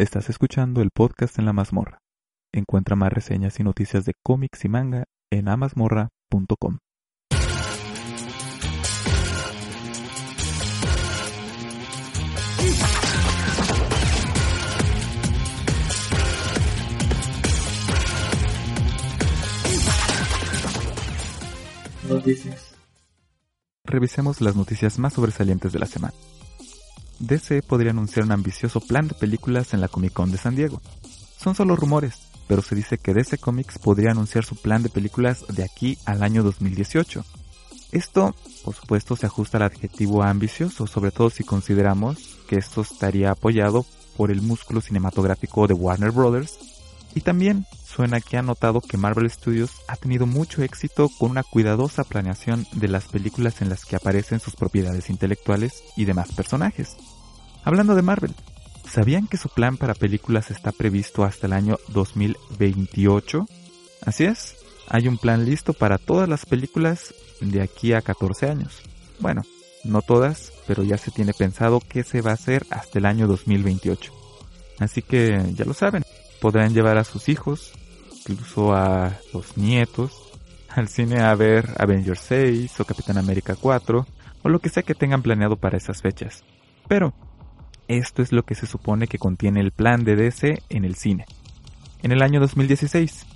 Estás escuchando el podcast en la mazmorra. Encuentra más reseñas y noticias de cómics y manga en amasmorra.com. Noticias. Revisemos las noticias más sobresalientes de la semana. DC podría anunciar un ambicioso plan de películas en la Comic Con de San Diego. Son solo rumores, pero se dice que DC Comics podría anunciar su plan de películas de aquí al año 2018. Esto, por supuesto, se ajusta al adjetivo ambicioso, sobre todo si consideramos que esto estaría apoyado por el músculo cinematográfico de Warner Bros. Y también suena que ha notado que Marvel Studios ha tenido mucho éxito con una cuidadosa planeación de las películas en las que aparecen sus propiedades intelectuales y demás personajes. Hablando de Marvel, ¿sabían que su plan para películas está previsto hasta el año 2028? Así es, hay un plan listo para todas las películas de aquí a 14 años. Bueno, no todas, pero ya se tiene pensado que se va a hacer hasta el año 2028. Así que ya lo saben, podrán llevar a sus hijos, incluso a los nietos, al cine a ver Avengers 6 o Capitán América 4 o lo que sea que tengan planeado para esas fechas. Pero esto es lo que se supone que contiene el plan de DC en el cine. En el año 2016,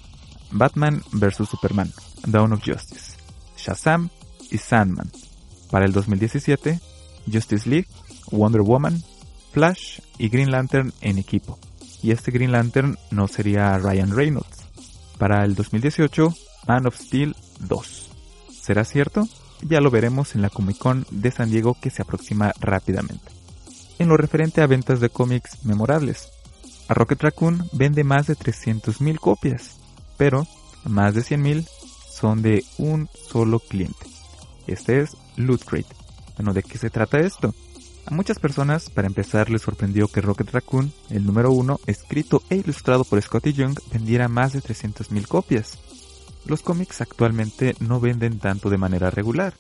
Batman vs. Superman, Dawn of Justice, Shazam y Sandman. Para el 2017, Justice League, Wonder Woman, Flash y Green Lantern en equipo. Y este Green Lantern no sería Ryan Reynolds. Para el 2018, Man of Steel 2. ¿Será cierto? Ya lo veremos en la Comic Con de San Diego que se aproxima rápidamente. En lo referente a ventas de cómics memorables, a Rocket Raccoon vende más de 300.000 copias, pero más de 100.000 son de un solo cliente. Este es Loot Crate. Bueno, ¿de qué se trata esto? A muchas personas, para empezar, les sorprendió que Rocket Raccoon, el número uno, escrito e ilustrado por Scotty Young, vendiera más de 300.000 copias. Los cómics actualmente no venden tanto de manera regular,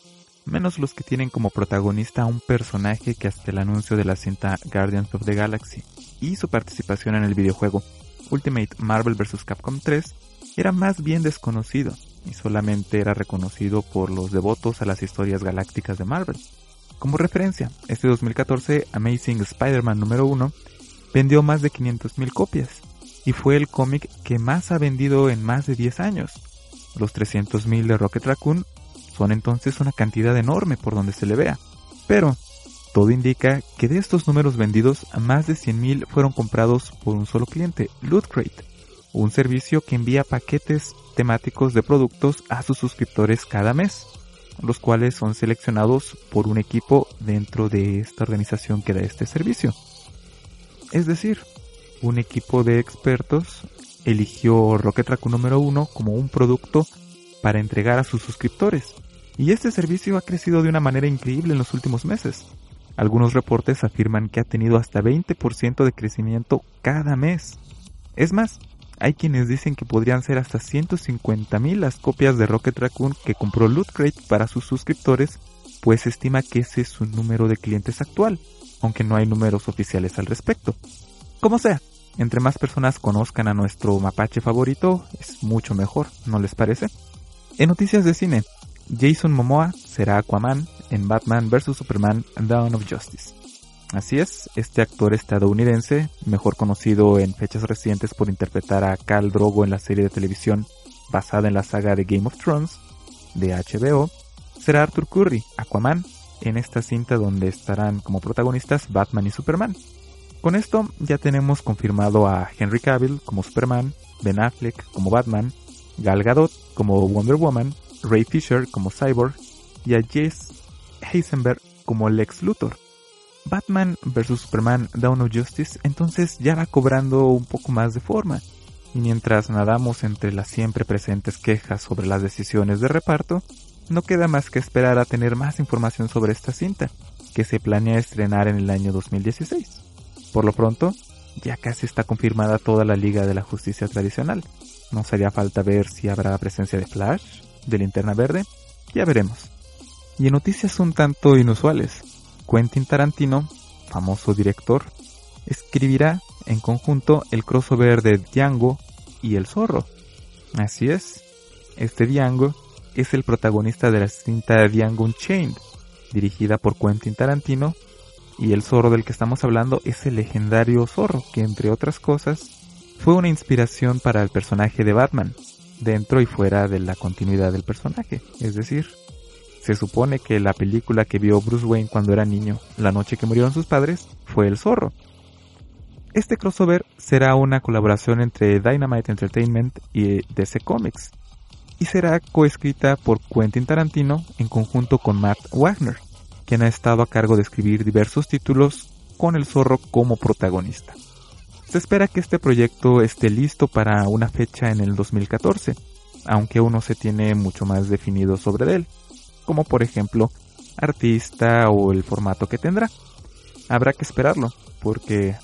menos los que tienen como protagonista a un personaje que hasta el anuncio de la cinta Guardians of the Galaxy y su participación en el videojuego Ultimate Marvel vs. Capcom 3 era más bien desconocido y solamente era reconocido por los devotos a las historias galácticas de Marvel. Como referencia, este 2014 Amazing Spider-Man número 1 vendió más de 500.000 copias y fue el cómic que más ha vendido en más de 10 años. Los 300.000 de Rocket Raccoon son entonces una cantidad enorme por donde se le vea. Pero todo indica que de estos números vendidos, más de 100.000 fueron comprados por un solo cliente, Loot Crate, un servicio que envía paquetes temáticos de productos a sus suscriptores cada mes los cuales son seleccionados por un equipo dentro de esta organización que da este servicio. Es decir, un equipo de expertos eligió Rocket Raccoon número 1 como un producto para entregar a sus suscriptores. Y este servicio ha crecido de una manera increíble en los últimos meses. Algunos reportes afirman que ha tenido hasta 20% de crecimiento cada mes. Es más, hay quienes dicen que podrían ser hasta 150.000 las copias de Rocket Raccoon que compró Loot Crate para sus suscriptores, pues estima que ese es su número de clientes actual, aunque no hay números oficiales al respecto. Como sea, entre más personas conozcan a nuestro mapache favorito, es mucho mejor, ¿no les parece? En noticias de cine, Jason Momoa será Aquaman en Batman vs. Superman Dawn of Justice. Así es, este actor estadounidense, mejor conocido en fechas recientes por interpretar a Cal Drogo en la serie de televisión basada en la saga de Game of Thrones de HBO, será Arthur Curry, Aquaman, en esta cinta donde estarán como protagonistas Batman y Superman. Con esto ya tenemos confirmado a Henry Cavill como Superman, Ben Affleck como Batman, Gal Gadot como Wonder Woman, Ray Fisher como Cyborg y a Jess Heisenberg como Lex Luthor. Batman vs. Superman Dawn of Justice entonces ya va cobrando un poco más de forma. Y mientras nadamos entre las siempre presentes quejas sobre las decisiones de reparto, no queda más que esperar a tener más información sobre esta cinta, que se planea estrenar en el año 2016. Por lo pronto, ya casi está confirmada toda la Liga de la Justicia tradicional. No haría falta ver si habrá presencia de Flash, de Linterna Verde, ya veremos. Y en noticias un tanto inusuales, Quentin Tarantino, famoso director, escribirá en conjunto el crossover de Django y el zorro. Así es, este Django es el protagonista de la cinta Django Unchained, dirigida por Quentin Tarantino, y el zorro del que estamos hablando es el legendario zorro, que entre otras cosas fue una inspiración para el personaje de Batman, dentro y fuera de la continuidad del personaje. Es decir, se supone que la película que vio Bruce Wayne cuando era niño, la noche que murieron sus padres, fue El Zorro. Este crossover será una colaboración entre Dynamite Entertainment y DC Comics, y será coescrita por Quentin Tarantino en conjunto con Matt Wagner, quien ha estado a cargo de escribir diversos títulos con el zorro como protagonista. Se espera que este proyecto esté listo para una fecha en el 2014, aunque aún no se tiene mucho más definido sobre él, como por ejemplo artista o el formato que tendrá. Habrá que esperarlo, porque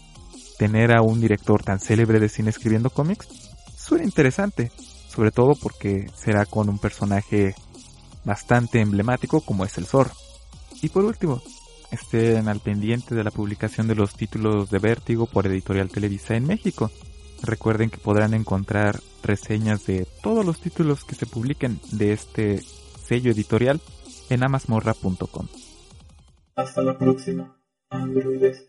tener a un director tan célebre de cine escribiendo cómics suena interesante, sobre todo porque será con un personaje bastante emblemático como es el Zorro. Y por último, estén al pendiente de la publicación de los títulos de Vértigo por Editorial Televisa en México. Recuerden que podrán encontrar reseñas de todos los títulos que se publiquen de este sello editorial en amasmorra.com. Hasta la próxima, androides.